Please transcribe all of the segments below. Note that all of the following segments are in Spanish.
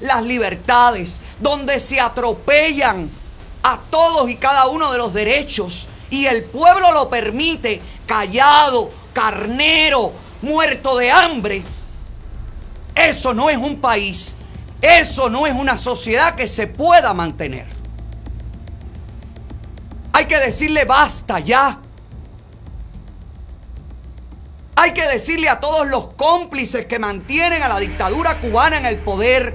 las libertades, donde se atropellan a todos y cada uno de los derechos y el pueblo lo permite, callado, carnero, muerto de hambre. Eso no es un país, eso no es una sociedad que se pueda mantener. Hay que decirle basta ya. Hay que decirle a todos los cómplices que mantienen a la dictadura cubana en el poder,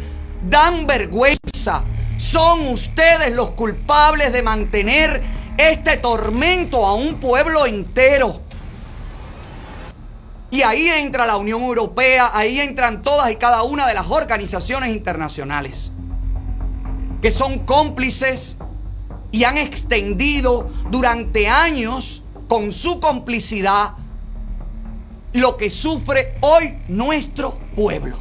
dan vergüenza. Son ustedes los culpables de mantener este tormento a un pueblo entero. Y ahí entra la Unión Europea, ahí entran todas y cada una de las organizaciones internacionales, que son cómplices y han extendido durante años con su complicidad lo que sufre hoy nuestro pueblo.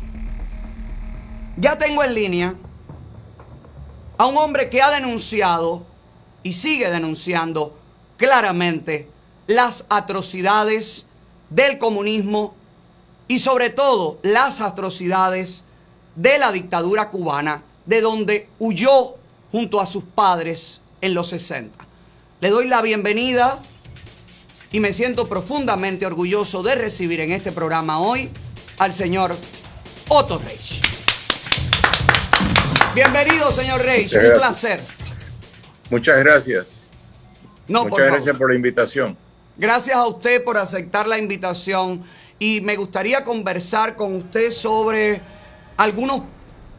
Ya tengo en línea a un hombre que ha denunciado y sigue denunciando claramente las atrocidades del comunismo y sobre todo las atrocidades de la dictadura cubana, de donde huyó junto a sus padres en los 60. Le doy la bienvenida y me siento profundamente orgulloso de recibir en este programa hoy al señor Otto Reich. Bienvenido, señor Reich, un placer. Muchas gracias. No, Muchas gracias por la invitación. Gracias a usted por aceptar la invitación y me gustaría conversar con usted sobre algunos,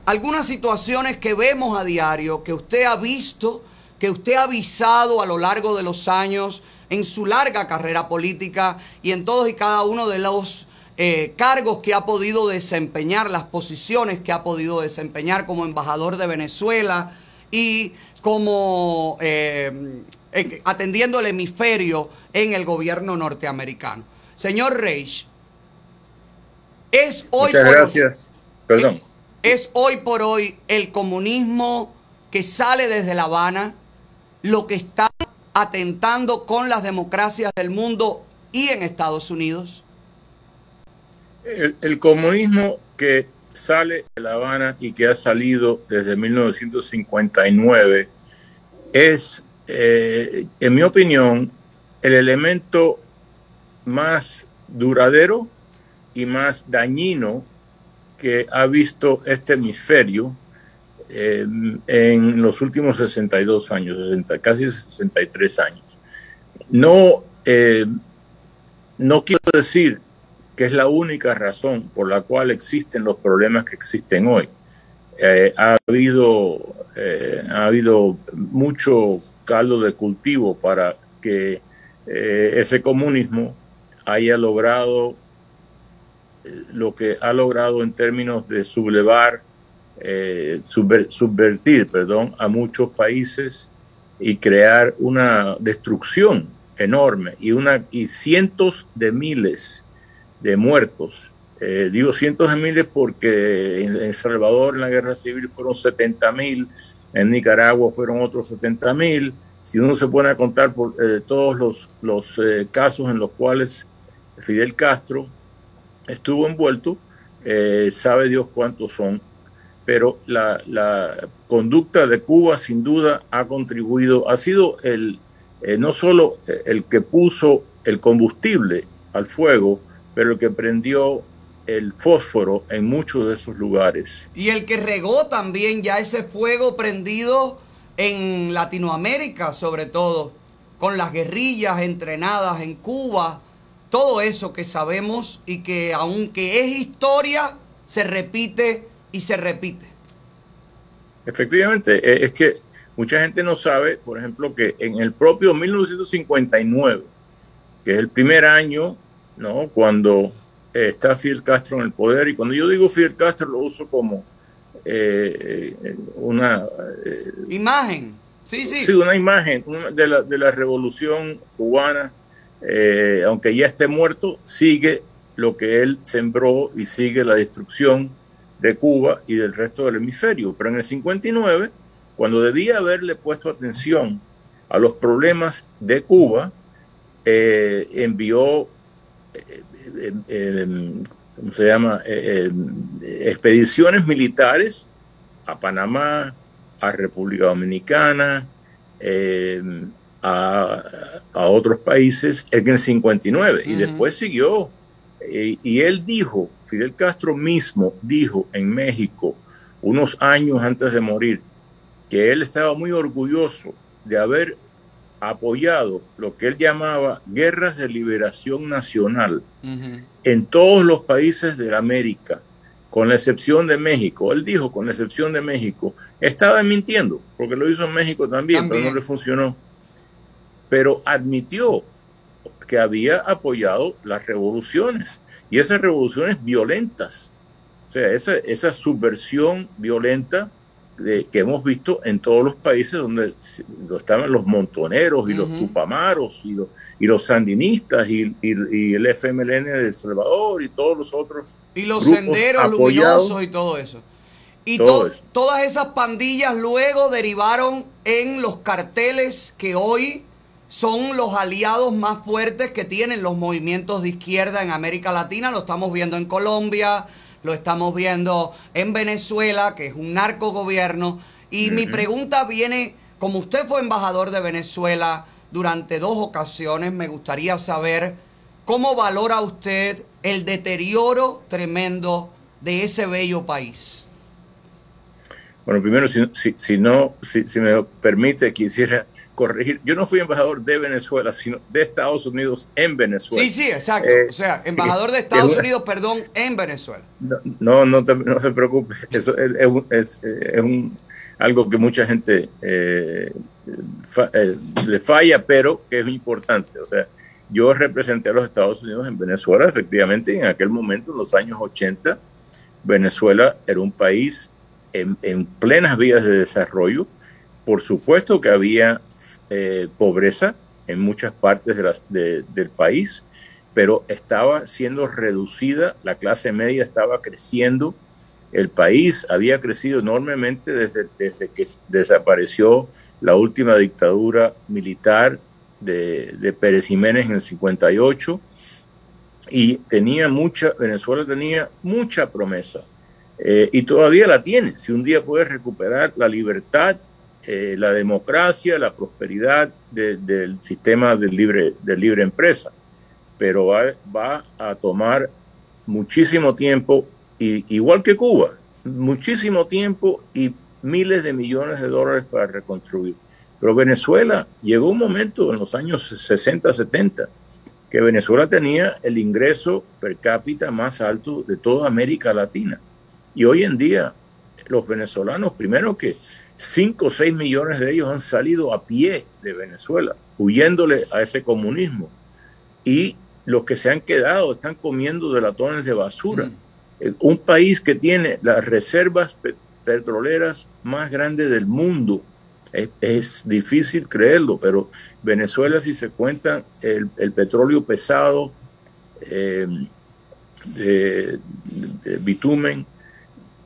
algunas situaciones que vemos a diario, que usted ha visto, que usted ha avisado a lo largo de los años en su larga carrera política y en todos y cada uno de los eh, cargos que ha podido desempeñar, las posiciones que ha podido desempeñar como embajador de Venezuela y como eh, atendiendo el hemisferio en el gobierno norteamericano. Señor Reich, es hoy por gracias. Perdón. Es hoy por hoy el comunismo que sale desde La Habana lo que está atentando con las democracias del mundo y en Estados Unidos? El, comunismo que sale de La Habana y que ha salido desde 1959 es, eh, en mi opinión, el elemento más duradero y más dañino que ha visto este hemisferio eh, en los últimos 62 años, casi 63 años. No, eh, no quiero decir que es la única razón por la cual existen los problemas que existen hoy. Eh, ha, habido, ha habido mucho caldo de cultivo para que ese comunismo haya logrado lo que ha logrado en términos de sublevar eh, subvertir perdón, a muchos países y crear una destrucción enorme y, una, y cientos de miles de muertos. Eh, digo cientos de miles porque en El Salvador en la guerra civil fueron 70 mil, en Nicaragua fueron otros 70 mil. Si uno se pone a contar por eh, todos los, los casos en los cuales Fidel Castro estuvo envuelto, sabe Dios cuántos son pero la, conducta de Cuba sin duda ha contribuido, ha sido el, eh, no solo el que puso el combustible al fuego, pero el que prendió el fósforo en muchos de esos lugares. Y el que regó también ya ese fuego prendido en Latinoamérica, sobre todo, con las guerrillas entrenadas en Cuba, todo eso que sabemos y que aunque es historia, se repite y se repite. Efectivamente, e, es que mucha gente no sabe, por ejemplo, que en el propio 1959, que es el primer año, ¿no? Cuando está Fidel Castro en el poder, y cuando yo digo Fidel Castro lo uso como eh, una... Eh, imagen, sí, sí. Sí, una imagen de, la, de la revolución cubana, eh, aunque ya esté muerto, sigue lo que él sembró y sigue la destrucción de Cuba y del resto del hemisferio. Pero en el 59, cuando debía haberle puesto atención a los problemas de Cuba, eh, envió eh, eh, ¿cómo se llama? expediciones militares a Panamá, a República Dominicana, a, a, otros países en el 59 y después siguió. Y él dijo, Fidel Castro mismo dijo en México, unos años antes de morir, que él estaba muy orgulloso de haber apoyado lo que él llamaba guerras de liberación nacional en todos los países de América, con la excepción de México. Él dijo, con la excepción de México, estaba mintiendo, porque lo hizo en México también, pero no le funcionó. Pero admitió que había apoyado las revoluciones y esas revoluciones violentas. O sea, esa, esa subversión violenta que hemos visto en todos los países donde, estaban los montoneros y los tupamaros y los, y los sandinistas y, el FMLN de El Salvador y todos los otros. Y los senderos luminosos y todo eso. Y todas esas pandillas luego derivaron en los carteles que hoy son los aliados más fuertes que tienen los movimientos de izquierda en América Latina. Lo estamos viendo en Colombia, lo estamos viendo en Venezuela, que es un narcogobierno. Y mi pregunta viene, como usted fue embajador de Venezuela durante dos ocasiones, me gustaría saber cómo valora usted el deterioro tremendo de ese bello país. Bueno, primero, si, si, no, si, si, me permite, quisiera corregir. Yo no fui embajador de Venezuela, sino de Estados Unidos en Venezuela. Sí, sí, exacto. Eh, o sea, embajador de Estados Unidos, perdón, en Venezuela. No, no, no, se preocupe. Eso es, un, algo que mucha gente eh, eh, le falla, pero que es importante. O sea, yo representé a los Estados Unidos en Venezuela, efectivamente, en aquel momento, en los años 80, Venezuela era un país en, en plenas vías de desarrollo. Por supuesto que había eh, pobreza en muchas partes del país, pero estaba siendo reducida, la clase media estaba creciendo, el país había crecido enormemente desde, desde que desapareció la última dictadura militar de, de Pérez Jiménez en el 58 y tenía mucha, Venezuela tenía mucha promesa eh, y todavía la tiene. Si un día puede recuperar la libertad, eh, la democracia, la prosperidad del sistema de libre, de libre empresa, pero va, va a tomar muchísimo tiempo, y, igual que Cuba, muchísimo tiempo y miles de millones de dólares para reconstruir. Pero Venezuela llegó un momento en los años 60, 70, que Venezuela tenía el ingreso per cápita más alto de toda América Latina. Y hoy en día los venezolanos, primero que 5 o 6 millones de ellos han salido a pie de Venezuela, huyéndole a ese comunismo. Y los que se han quedado están comiendo de latones de basura. Mm. Eh, un país que tiene las reservas petroleras más grandes del mundo. Es, difícil creerlo, pero Venezuela, si se cuenta el, petróleo pesado eh, de bitumen,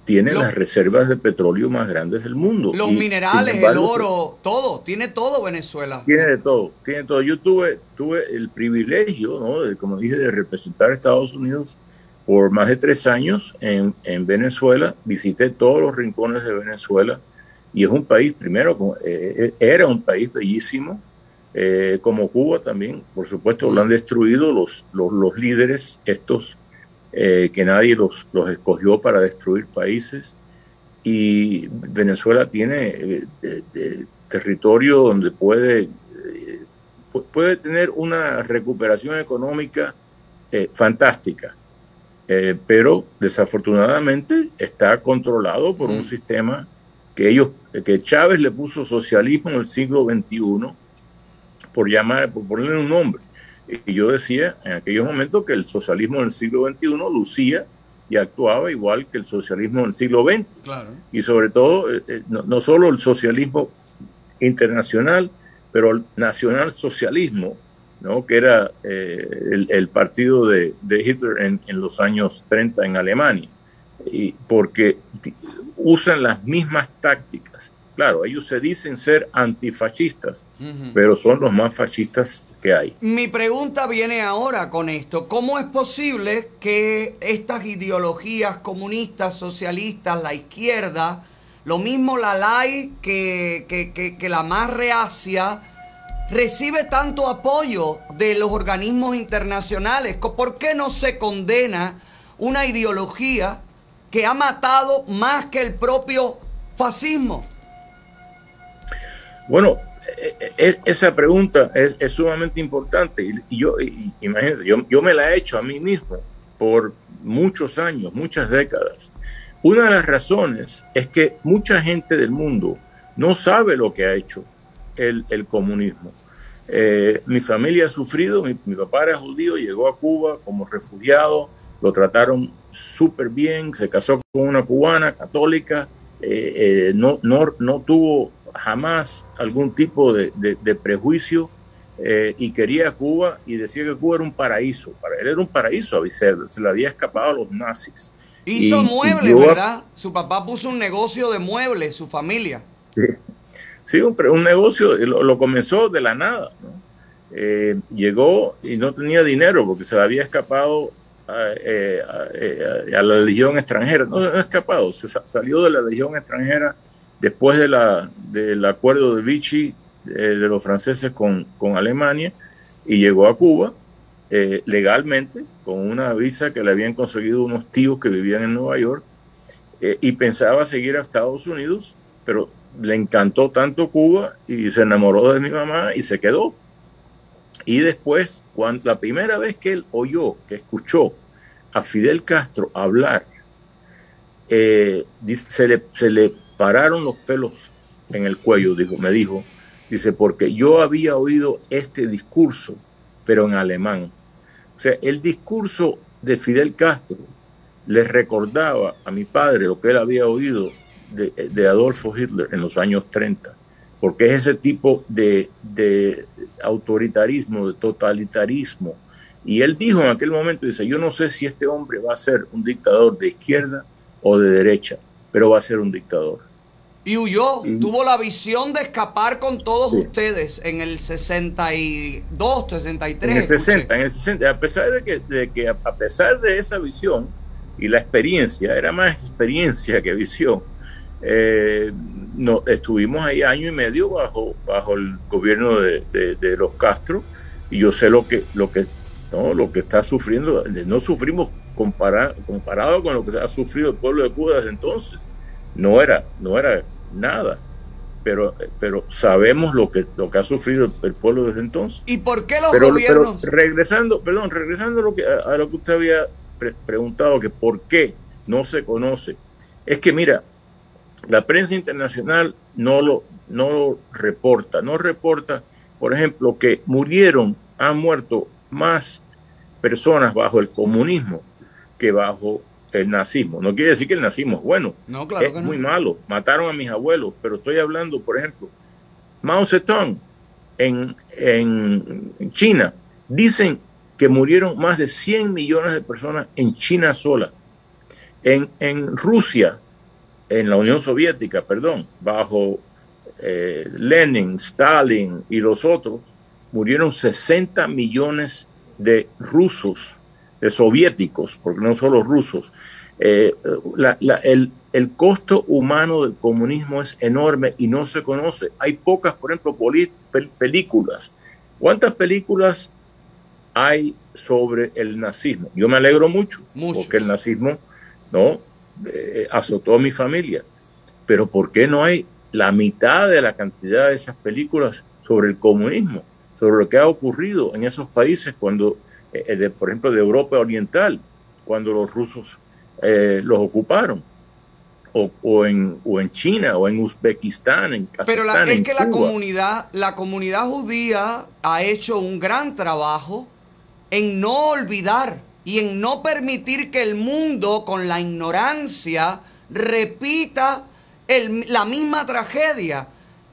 tiene las reservas de petróleo más grandes del mundo. Los minerales, el oro, todo, tiene todo Venezuela. Tiene de todo, tiene todo. Yo tuve, tuve el privilegio, ¿no? de, como dije, de representar a Estados Unidos por más de tres años en, en, Venezuela. Visité todos los rincones de Venezuela y es un país, primero, eh, eh, era un país bellísimo, eh, como Cuba también, por supuesto, lo han destruido los, los, los líderes, estos eh, que nadie los, los, escogió para destruir países. Y Venezuela tiene eh, territorio donde puede, eh, puede tener una recuperación económica fantástica, pero desafortunadamente está controlado por un mm. sistema que ellos, que Chávez le puso socialismo en el siglo XXI, por llamar, por ponerle un nombre. Y yo decía en aquellos momentos que el socialismo del siglo XXI lucía y actuaba igual que el socialismo del siglo XX. Y sobre todo, eh, eh, no, solo el socialismo internacional, pero el nacional socialismo, ¿no? que era eh, el, partido de, Hitler en, en, los años 30 en Alemania, y porque usan las mismas tácticas. Claro, ellos se dicen ser antifascistas, pero son los más fascistas que hay. Mi pregunta viene ahora con esto. ¿Cómo es posible que estas ideologías comunistas, socialistas, la izquierda, lo mismo la LAI que, que, que la más reacia, recibe tanto apoyo de los organismos internacionales? ¿Por qué no se condena una ideología que ha matado más que el propio fascismo? Bueno, esa pregunta es, sumamente importante y, yo, imagínense, yo, yo, me la he hecho a mí mismo por muchos años, muchas décadas. Una de las razones es que mucha gente del mundo no sabe lo que ha hecho el, el comunismo. Eh, mi familia ha sufrido, mi, papá era judío, llegó a Cuba como refugiado, lo trataron súper bien, se casó con una cubana católica, eh, eh, no, no, no tuvo jamás algún tipo de, prejuicio y quería Cuba y decía que Cuba era un paraíso. Para él era un paraíso a se le había escapado a los nazis. Hizo muebles, ¿verdad? Su papá puso un negocio de muebles, su familia. Sí, un, un negocio, lo, comenzó de la nada. Eh, llegó y no tenía dinero porque se le había escapado a, eh, eh, la legión extranjera. No, no escapado, se salió de la legión extranjera después de la, del acuerdo de Vichy de los franceses con, con, Alemania y llegó a Cuba legalmente con una visa que le habían conseguido unos tíos que vivían en Nueva York y pensaba seguir a Estados Unidos, pero le encantó tanto Cuba y se enamoró de mi mamá y se quedó. Y después, cuando, la primera vez que él oyó, que escuchó a Fidel Castro hablar, eh, se, le, se le pararon los pelos en el cuello, dijo, me dijo, dice, porque yo había oído este discurso, pero en alemán. O sea, el discurso de Fidel Castro le recordaba a mi padre lo que él había oído de, Adolfo Hitler en los años 30, porque es ese tipo de, autoritarismo, de totalitarismo. Y él dijo en aquel momento, dice, yo no sé si este hombre va a ser un dictador de izquierda o de derecha, pero va a ser un dictador. Y huyó, tuvo la visión de escapar con todos ustedes en el 62, 63. En el 60, en el 60, a pesar de que, de que a pesar de esa visión y la experiencia, era más experiencia que visión, eh, no, estuvimos ahí año y medio bajo, bajo el gobierno de, los Castro y yo sé lo que, lo que, no, lo que está sufriendo. No sufrimos comparado, comparado con lo que ha sufrido el pueblo de Cuba desde entonces. No era, no era nada. Pero, pero sabemos lo que, lo que ha sufrido el pueblo desde entonces. ¿Y por qué los gobiernos? regresando, perdón, regresando a lo que, a lo que usted había preguntado, que por qué no se conoce. Es que, mira, la prensa internacional no lo, no reporta, no reporta, por ejemplo, que murieron, han muerto más personas bajo el comunismo que bajo el nazismo. No quiere decir que el nazismo es bueno, no, claro es muy malo. Mataron a mis abuelos, pero estoy hablando, por ejemplo, Mao Zedong en, en China. Dicen que murieron más de 100 millones de personas en China sola. En, en Rusia en la Unión Soviética, perdón, bajo eh, Lenin, Stalin y los otros, murieron 60 millones de rusos, soviéticos, porque no solo rusos. Eh, el, el, costo humano del comunismo es enorme y no se conoce. Hay pocas, por ejemplo, películas. ¿Cuántas películas hay sobre el nazismo? Yo me alegro mucho, mucho. porque el nazismo no eh, azotó a mi familia. Pero ¿por qué no hay la mitad de la cantidad de esas películas sobre el comunismo, sobre lo que ha ocurrido en esos países cuando, eh, eh, por ejemplo, de Europa Oriental, cuando los rusos los ocuparon? O, en, o en China o en Uzbekistán, en Pero es que la comunidad, la comunidad judía ha hecho un gran trabajo en no olvidar y en no permitir que el mundo con la ignorancia repita la misma tragedia.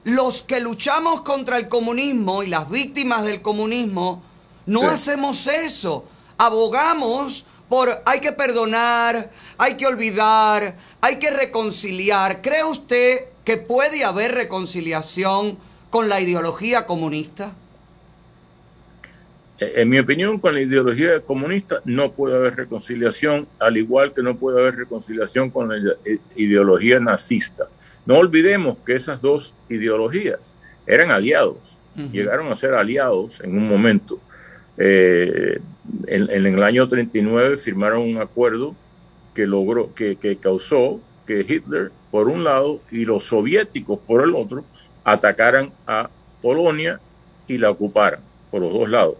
Los que luchamos contra el comunismo y las víctimas del comunismo, no hacemos eso. Abogamos por hay que perdonar, hay que olvidar, hay que reconciliar. ¿Cree usted que puede haber reconciliación con la ideología comunista? en mi opinión, con la ideología comunista no puede haber reconciliación, al igual que no puede haber reconciliación con la ideología nazista. No olvidemos que esas dos ideologías eran aliados, llegaron a ser aliados en un momento. Eh, en, el año 39 firmaron un acuerdo que logró, que, que causó que Hitler, por un lado, y los soviéticos, por el otro, atacaran a Polonia y la ocuparan por los dos lados.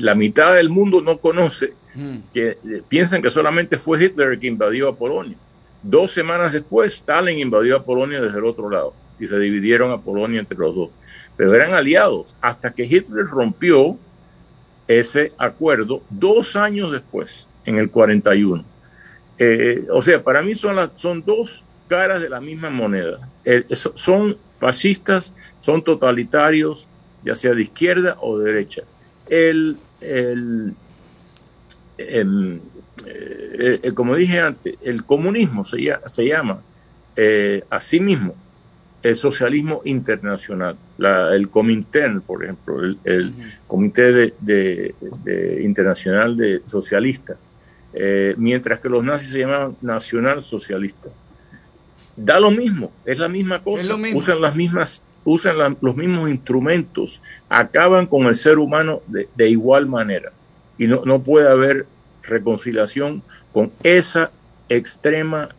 La, mitad del mundo no conoce, mm. que eh, piensan que solamente fue Hitler que invadió a Polonia. Dos semanas después, Stalin invadió a Polonia desde el otro lado y se dividieron a Polonia entre los dos. Pero eran aliados hasta que Hitler rompió ese acuerdo dos años después, en el 41. Eh, o sea, para mí son, son dos caras de la misma moneda. Eh, son fascistas, son totalitarios, ya sea de izquierda o de derecha. El, el, eh, eh, como dije antes, el comunismo se, llama a sí mismo el socialismo internacional, el Comintern, por ejemplo, el, Comité de, Internacional de Socialista, mientras que los nazis se llamaban nacional socialista. Da lo mismo, es la misma cosa, usan las mismas usan los mismos instrumentos, acaban con el ser humano de, igual manera. Y no, no, puede haber reconciliación con esa extrema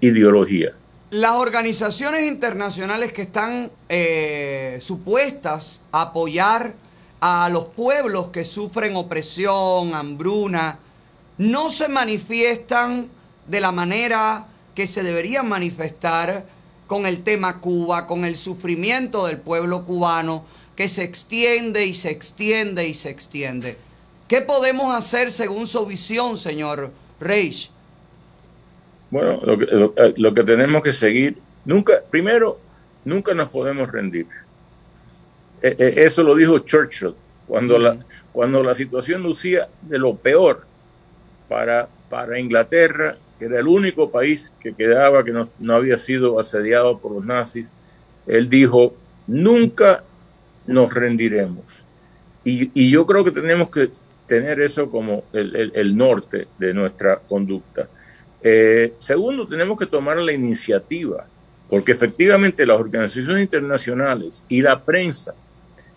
ideología. Las organizaciones internacionales que están eh, supuestas a apoyar a los pueblos que sufren opresión, hambruna, no se manifiestan de la manera que se deberían manifestar con el tema Cuba, con el sufrimiento del pueblo cubano que se extiende y se extiende y se extiende. ¿Qué podemos hacer según su visión, señor Reich? Bueno, lo que, tenemos que seguir, nunca, primero, nunca nos podemos rendir. E, e, eso lo dijo Churchill cuando, la, cuando la situación lucía de lo peor para, para Inglaterra que era el único país que quedaba que no, había sido asediado por los nazis, él dijo, nunca nos rendiremos. Y, yo creo que tenemos que tener eso como el, norte de nuestra conducta. Eh, segundo, tenemos que tomar la iniciativa, porque efectivamente las organizaciones internacionales y la prensa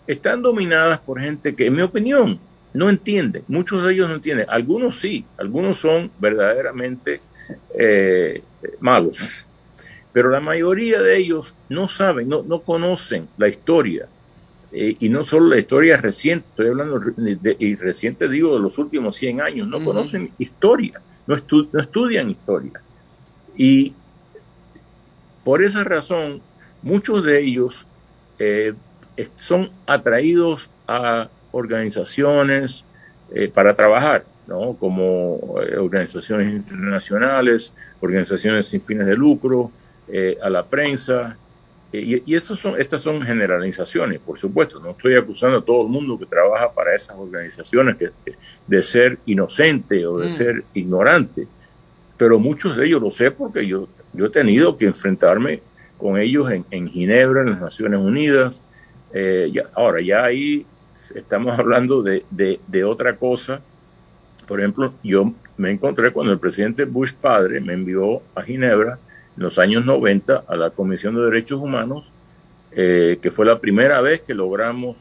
están dominadas por gente que, en mi opinión, no entiende. Muchos de ellos no entienden. Algunos sí, algunos son verdaderamente eh, malos. Pero la mayoría de ellos no saben, no, no conocen la historia. Eh, y no solo la historia reciente, estoy hablando de, y reciente digo de los últimos 100 años, no conocen historia, no, no estudian historia. Y por esa razón, muchos de ellos eh, son atraídos a organizaciones para trabajar ¿no? como eh, organizaciones internacionales, organizaciones sin fines de lucro, eh, a la prensa. Eh, y, son, estas son generalizaciones, por supuesto. No estoy acusando a todo el mundo que trabaja para esas organizaciones que, de ser inocente o de mm. ser ignorante, pero muchos de ellos lo sé porque yo, yo he tenido que enfrentarme con ellos en, en Ginebra, en las Naciones Unidas. ahora, ya ahí estamos hablando de, de, de otra cosa por ejemplo, yo me encontré cuando el presidente Bush padre me envió a Ginebra los años 90 a la Comisión de Derechos Humanos, eh, que fue la primera vez que logramos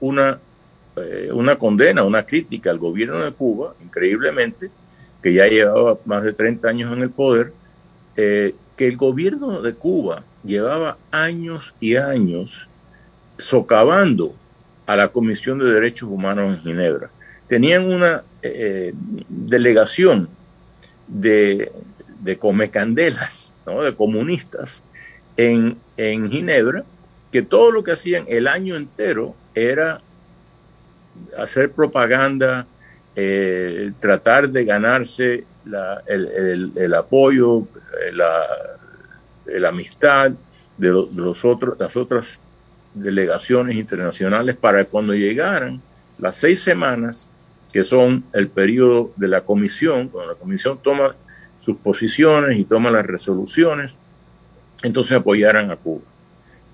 una, eh, una condena, una crítica al gobierno de Cuba, increíblemente, que ya llevaba más de 30 años en el poder, eh, que el gobierno de Cuba llevaba años y años socavando a la Comisión de Derechos Humanos en Ginebra. Tenían una delegación de, de comecandelas, de comunistas en, en Ginebra, que todo lo que hacían el año entero era hacer propaganda, eh, tratar de ganarse el, apoyo, eh, la, amistad de, los otros, las otras delegaciones internacionales para cuando llegaran las seis semanas que son el periodo de la comisión, cuando la comisión toma sus posiciones y toma las resoluciones, entonces apoyaran a Cuba.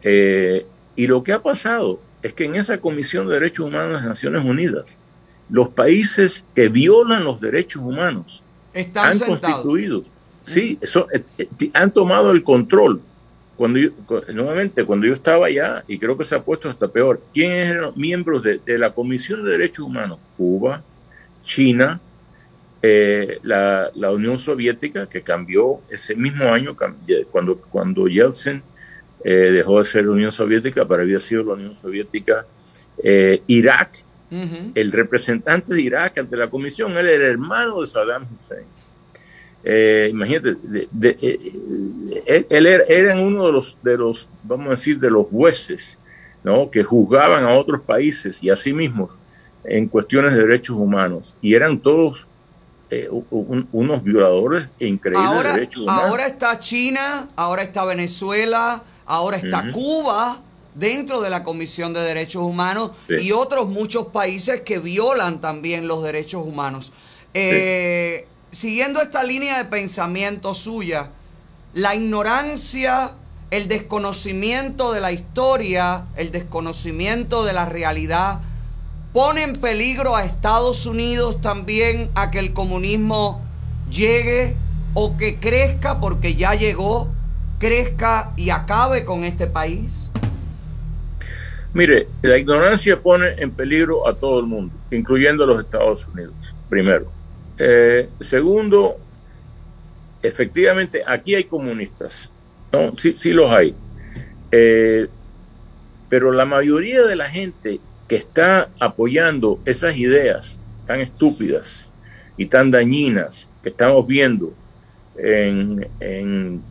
Eh, y lo que ha pasado, es que en esa Comisión de Derechos Humanos de las Naciones Unidas, los países que violan los derechos humanos Están han sentados. constituido, sí, eso, eh, eh, han tomado el control. Cuando yo, nuevamente, cuando yo estaba allá, y creo que se ha puesto hasta peor, ¿quiénes eran los miembros de, de la Comisión de Derechos Humanos? Cuba, China, eh, la, la Unión Soviética, que cambió ese mismo año, cuando, cuando Yeltsin eh, dejó de ser la Unión Soviética, para había sido la Unión Soviética, eh, Irak, el representante de Irak ante la comisión, él era hermano de Saddam Hussein. Imagínate, de- de- él, él era, eran uno de los, de los, vamos a decir, de los jueces, ¿no? Que juzgaban a otros países y a sí mismos en cuestiones de derechos humanos. Y eran todos eh, un- unos violadores increíbles Ahora, de derechos humanos. ahora está China, ahora está Venezuela, ahora está. Cuba dentro de la Comisión de Derechos Humanos Sí. y otros muchos países que violan también los derechos humanos. Eh, Siguiendo esta línea de pensamiento suya, la ignorancia, el desconocimiento de la historia, el desconocimiento de la realidad, pone en peligro a Estados Unidos también a que el comunismo llegue o que crezca porque ya llegó, crezca y acabe con este país? Mire, la ignorancia pone en peligro a todo el mundo, incluyendo a los Estados Unidos, primero. Eh, segundo, efectivamente, aquí hay comunistas. Sí, sí los hay. Eh, pero la mayoría de la gente que está apoyando esas ideas tan estúpidas y tan dañinas que estamos viendo en, en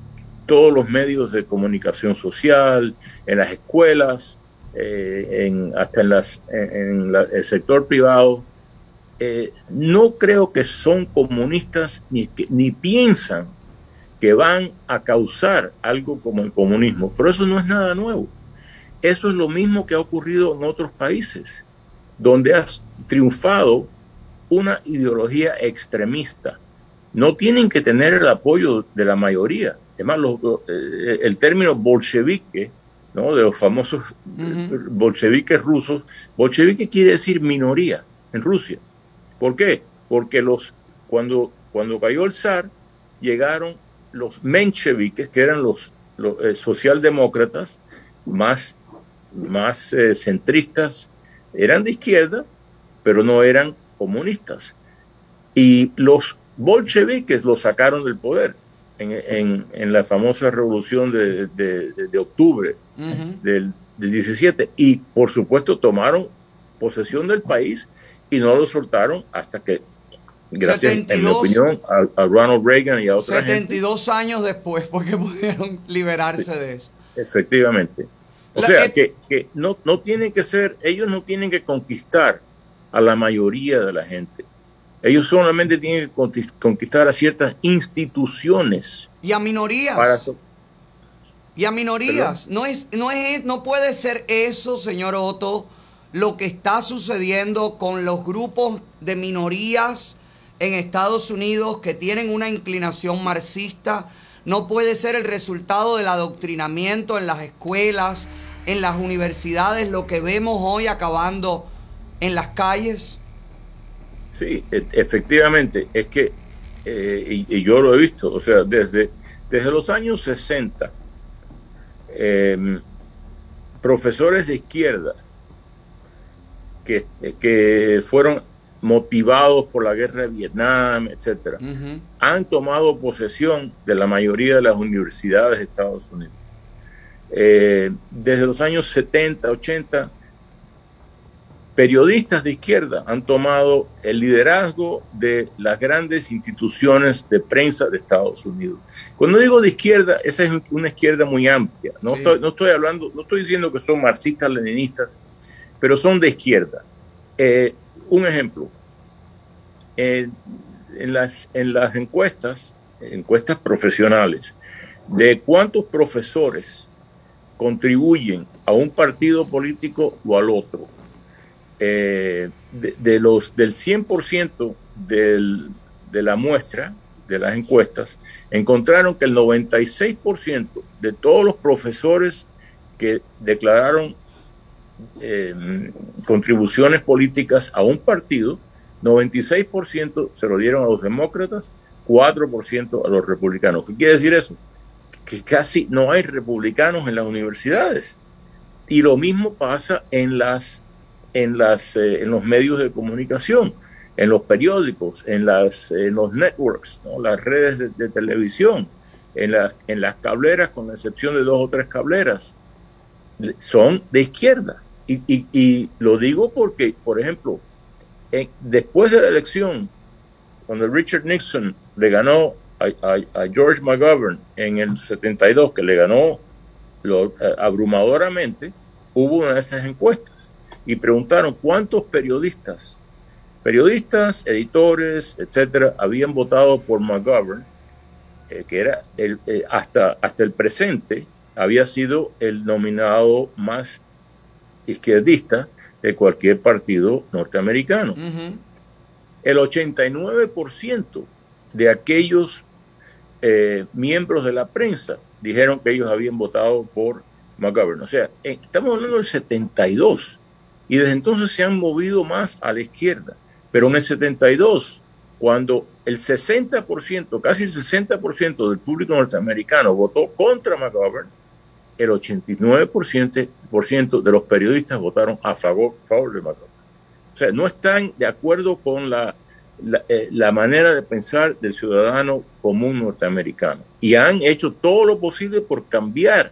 todos los medios de comunicación social, en las escuelas, eh, en, hasta en, las, en, la- el sector privado, eh, no creo que son comunistas ni, ni piensan que van a causar algo como el comunismo. Pero eso no es nada nuevo. Eso es lo mismo que ha ocurrido en otros países, donde ha triunfado una ideología extremista. No tienen que tener el apoyo de la mayoría. Además, los- eh, el término bolchevique, ¿no? de los famosos Ujú. bolcheviques rusos, bolchevique quiere decir minoría en Rusia. ¿Por qué? Porque los, cuando, cuando cayó el zar, llegaron los mencheviques, que eran los, los, eh, socialdemócratas más, más eh, centristas, eran de izquierda, pero no eran comunistas. Y los bolcheviques los sacaron del poder en, en- en la famosa revolución de, de- octubre del, del 17 y por supuesto tomaron posesión del país y no lo soltaron hasta que, gracias en mi 72. opinión, a, a Ronald Reagan y a otra gente, 72 años después fue que pudieron liberarse de eso. efectivamente. O La- sea, que, que no, no tienen que ser, ellos no tienen que conquistar a la mayoría de la gente. Ellos solamente tienen que conquist- conquistar a ciertas instituciones Y a minorías. para... so- Y a minorías. No, es, no, es, no puede ser eso, señor Otto, lo que está sucediendo con los grupos de minorías en Estados Unidos que tienen una inclinación marxista. No puede ser el resultado del adoctrinamiento en las escuelas, en las universidades, lo que vemos hoy acabando en las calles. Sí, e- efectivamente, es que, eh, y, y yo lo he visto, o sea, desde, desde los años 60, eh, profesores de izquierda que, que fueron motivados por la guerra de Vietnam, etcétera, han tomado posesión de la mayoría de las universidades de Estados Unidos. Eh, desde los años 70, 80, periodistas de izquierda han tomado el liderazgo de las grandes instituciones de prensa de Estados Unidos. Cuando digo de izquierda, esa es una izquierda muy amplia. No, Sí. estoy, no estoy hablando, no estoy diciendo que son marxistas, leninistas, pero son de izquierda. Eh, un ejemplo, eh, en, las, en las encuestas, encuestas profesionales, de cuántos profesores contribuyen a un partido político o al otro, eh, de, los, del 100% del, de la muestra, de las encuestas, encontraron que el 96% de todos los profesores que declararon eh, contribuciones políticas a un partido, 96% se lo dieron a los demócratas, 4% a los republicanos. ¿Qué quiere decir eso? Que casi no hay republicanos en las universidades. Y lo mismo pasa en, las, en, las, eh, en los medios de comunicación, en los periódicos, en, las, en los networks, las redes de, televisión, en, las en las cableras, con la excepción de dos o tres cableras, son de izquierda. Y, y, lo digo porque, por ejemplo, después de la elección, cuando Richard Nixon le ganó a, a, George McGovern en el 72, que le ganó lo, eh, abrumadoramente, hubo una de esas encuestas y preguntaron cuántos periodistas, periodistas, editores, etcétera, habían votado por McGovern, eh, que era el, eh, hasta, hasta el presente había sido el nominado más izquierdista de cualquier partido norteamericano. El 89% de aquellos eh, miembros de la prensa dijeron que ellos habían votado por McGovern. O sea, eh, estamos hablando del 72 y desde entonces se han movido más a la izquierda. Pero en el 72, cuando el 60%, casi el 60% del público norteamericano votó contra McGovern, el 89% de los periodistas votaron a favor, favor de McGovern. O sea, no están de acuerdo con la, eh, la, manera de pensar del ciudadano común norteamericano. Y han hecho todo lo posible por cambiar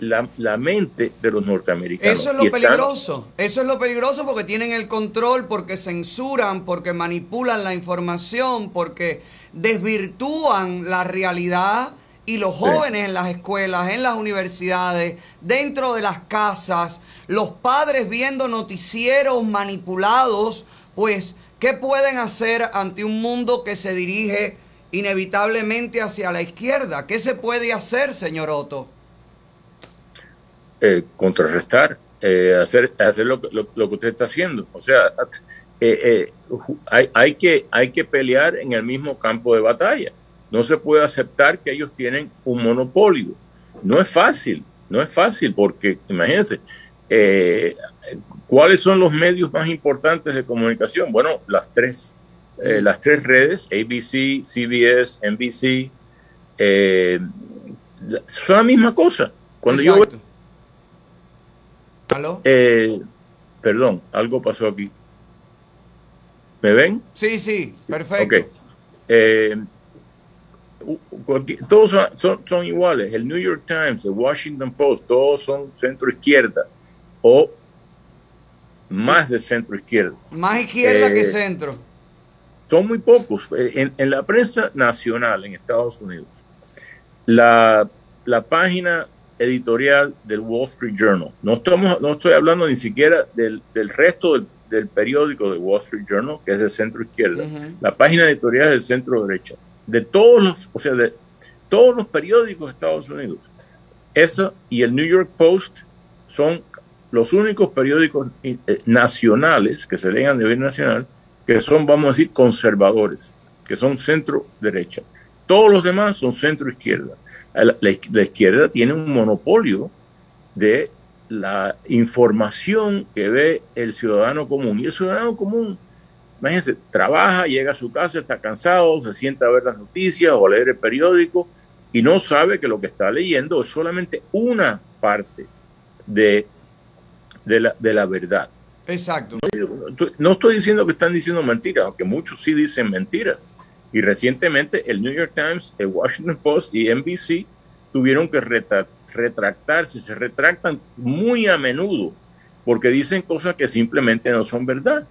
la, la, mente de los norteamericanos. Eso es lo peligroso. Eso es lo peligroso porque tienen el control, porque censuran, porque manipulan la información, porque desvirtúan la realidad y los jóvenes en las escuelas, en las universidades, dentro de las casas, los padres viendo noticieros manipulados, pues, ¿qué pueden hacer ante un mundo que se dirige inevitablemente hacia la izquierda? ¿Qué se puede hacer, señor Otto? Eh, contrarrestar, eh, hacer, hacer lo, lo, que usted está haciendo. O sea, eh, hay, hay, que, hay que pelear en el mismo campo de batalla. No se puede aceptar que ellos tienen un monopolio. No es fácil, no es fácil porque, imagínense, eh, ¿cuáles son los medios más importantes de comunicación? Bueno, las tres, eh, las tres redes, ABC, CBS, NBC, eh, son la misma cosa. Cuando yo... ¿Aló? perdón, algo pasó aquí. ¿Me ven? Sí, sí, perfecto. Ok todos son, son, iguales. El New York Times, el Washington Post, todos son centro izquierda o más de centro izquierda. Más izquierda que eh, centro. Son muy pocos. Eh, en, la prensa nacional en Estados Unidos, la, la, página editorial del Wall Street Journal, no, estamos, no estoy hablando ni siquiera del, del resto del, del, periódico del Wall Street Journal, que es de centro izquierda, la página editorial es del centro derecha de todos los, o sea, de todos los periódicos de Estados Unidos. Eso y el New York Post son los únicos periódicos eh, nacionales que se leen a nivel nacional que son, vamos a decir, conservadores, que son centro derecha. Todos los demás son centro izquierda. La, la izquierda tiene un monopolio de la información que ve el ciudadano común. Y el ciudadano común Imagínense, trabaja, llega a su casa, está cansado, se sienta a ver las noticias o a leer el periódico y no sabe que lo que está leyendo es solamente una parte de, de, la, de la verdad. Exacto. No, estoy diciendo que están diciendo mentiras, aunque muchos sí dicen mentiras. Y recientemente el New York Times, el Washington Post y NBC tuvieron que retractarse, se retractan muy a menudo porque dicen cosas que simplemente no son verdad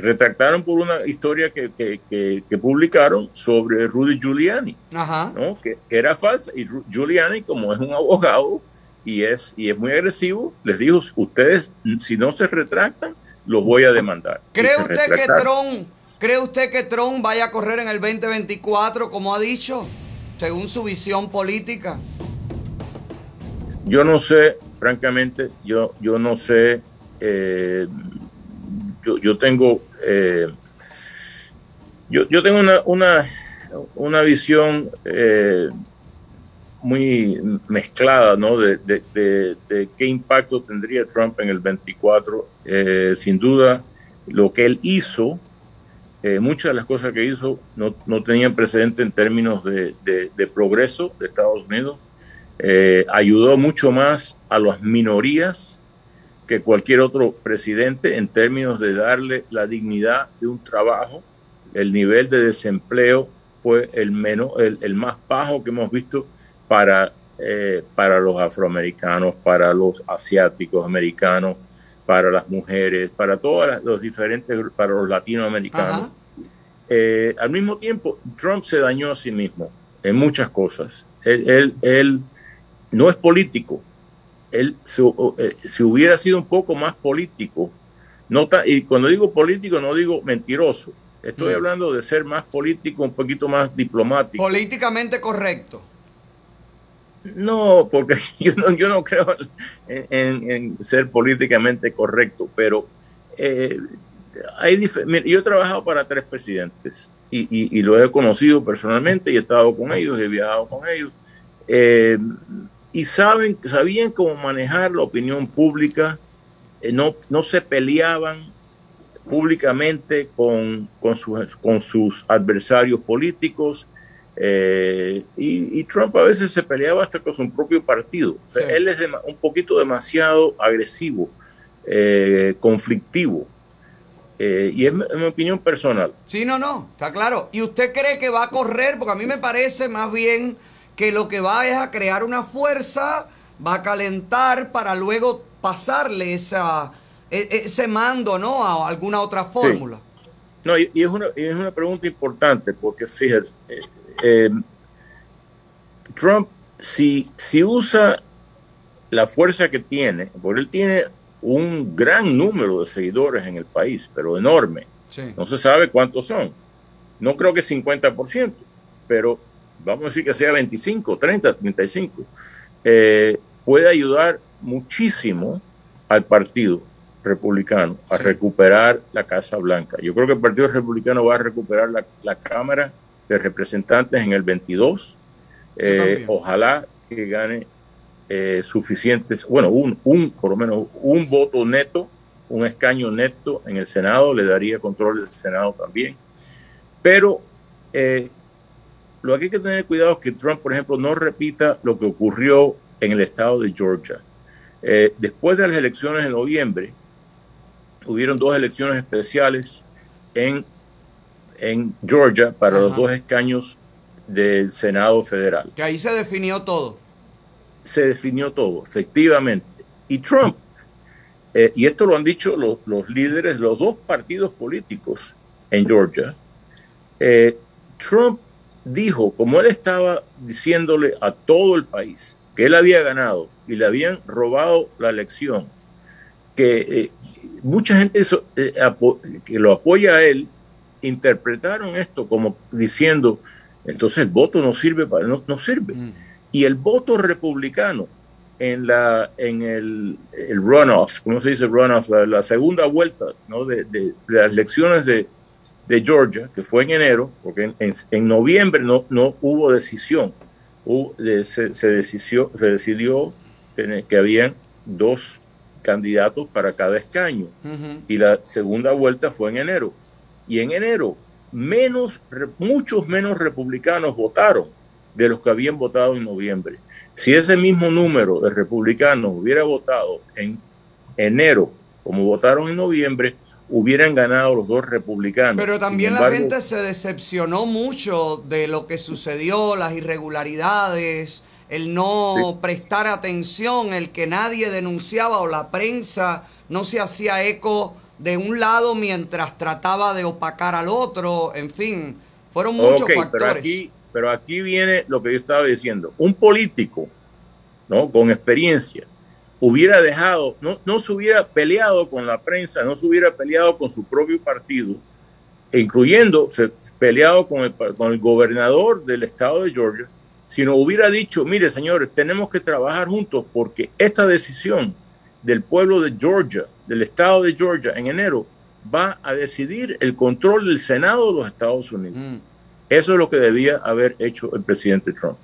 retractaron por una historia que, que, publicaron sobre Rudy Giuliani, ¿no? que, era falsa. Y Giuliani, como es un abogado y es, y es muy agresivo, les dijo, ustedes si no se retractan, los voy a demandar. ¿Cree usted que Trump, cree usted que Trump vaya a correr en el 2024, como ha dicho, según su visión política? Yo no sé, francamente, yo, yo no sé. Eh, yo, yo tengo eh, yo, yo, tengo una, una, una visión eh, muy mezclada, ¿no? De, qué impacto tendría Trump en el 24. Eh, sin duda, lo que él hizo, eh, muchas de las cosas que hizo no, no tenían precedente en términos de, progreso de Estados Unidos. Eh, ayudó mucho más a las minorías que cualquier otro presidente en términos de darle la dignidad de un trabajo. El nivel de desempleo fue el, menos, el, el más bajo que hemos visto para, eh, para los afroamericanos, para los asiáticos americanos, para las mujeres, para todos los diferentes, para los latinoamericanos. Eh, al mismo tiempo, Trump se dañó a sí mismo en muchas cosas. Él, él, no es político. Él, eh, si hubiera sido un poco más político, no y cuando digo político no digo mentiroso, estoy mm. hablando de ser más político, un poquito más diplomático. Políticamente correcto. No, porque yo no, yo no creo en, ser políticamente correcto, pero eh, hay yo he trabajado para tres presidentes y, y, lo he conocido personalmente y he estado con ellos, he viajado con ellos, eh, y saben, sabían cómo manejar la opinión pública, eh, no, no se peleaban públicamente con, con sus adversarios políticos, eh, y, Trump a veces se peleaba hasta con su propio partido. Él es un poquito demasiado agresivo, eh, conflictivo. Eh, y es, mi opinión personal. Sí, no, no, está claro. ¿Y usted cree que va a correr? Porque a mí me parece más bien que lo que va es a crear una fuerza, va a calentar para luego pasarle esa, e, ese mando, ¿no? A alguna otra fórmula. No, y, es, una, y es una pregunta importante porque fíjate, eh, Trump, si, si usa la fuerza que tiene, porque él tiene un gran número de seguidores en el país, pero enorme. No se sabe cuántos son. No creo que 50%, pero vamos a decir que sea 25, 30, 35. puede ayudar muchísimo al partido republicano a recuperar la Casa Blanca. Yo creo que el Partido Republicano va a recuperar la, la Cámara de representantes en el 22. Eh, ojalá que gane eh, suficientes, bueno, un, un, por lo menos un voto neto, un escaño neto en el Senado, le daría control del Senado también. Pero eh, lo que hay que tener cuidado es que Trump, por ejemplo, no repita lo que ocurrió en el estado de Georgia. después de las elecciones de noviembre, hubieron dos elecciones especiales en en Georgia para los dos escaños del Senado federal. Que ahí se definió todo. Se definió todo, efectivamente. Y Trump, eh, y esto lo han dicho los, líderes de los dos partidos políticos en Georgia, eh, Trump dijo, como él estaba diciéndole a todo el país que él había ganado y le habían robado la elección, que eh, mucha gente que lo apoya a él interpretaron esto como diciendo, entonces el voto no sirve para, no, no sirve. Mm. Y el voto republicano en, la, en el, el runoff, ¿cómo se dice runoff? La, segunda vuelta ¿no? de, de, las elecciones de, de, Georgia, que fue en enero, porque en, en, noviembre no, no hubo decisión, se, se, decidió, se decidió que habían dos candidatos para cada escaño. Y la segunda vuelta fue en enero. Y en enero, menos, muchos menos republicanos votaron de los que habían votado en noviembre. Si ese mismo número de republicanos hubiera votado en enero, como votaron en noviembre, hubieran ganado los dos republicanos. Pero también la gente se decepcionó mucho de lo que sucedió, las irregularidades, el no prestar atención, el que nadie denunciaba o la prensa no se hacía eco de un lado mientras trataba de opacar al otro, en fin, fueron muchos factores. Pero aquí, pero aquí viene lo que yo estaba diciendo. Un político, ¿no? Con experiencia, hubiera dejado, no, no se hubiera peleado con la prensa, no se hubiera peleado con su propio partido, incluyendo se, peleado con el, con el gobernador del estado de Georgia, sino hubiera dicho, mire señores, tenemos que trabajar juntos porque esta decisión del pueblo de Georgia, del estado de Georgia en enero, va a decidir el control del Senado de los Estados Unidos. Mm. Eso es lo que debía haber hecho el presidente Trump.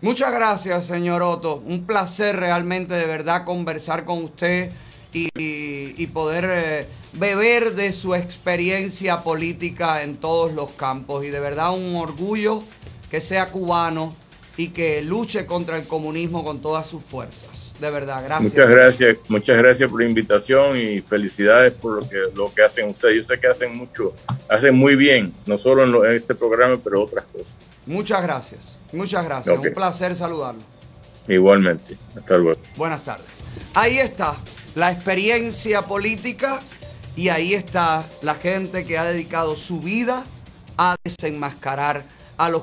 Muchas gracias, señor Otto. Un placer realmente de verdad conversar con usted y, y poder eh, beber de su experiencia política en todos los campos. Y de verdad un orgullo que sea cubano y que luche contra el comunismo con todas sus fuerzas. De verdad, gracias. Muchas gracias, muchas gracias por la invitación y felicidades por lo que, lo que hacen ustedes. Yo sé que hacen mucho, hacen muy bien, no solo en, lo, en este programa, pero otras cosas. Muchas gracias, muchas gracias. Okay. Un placer saludarlo. Igualmente, hasta luego. Buenas tardes. Ahí está la experiencia política y ahí está la gente que ha dedicado su vida a desenmascarar a los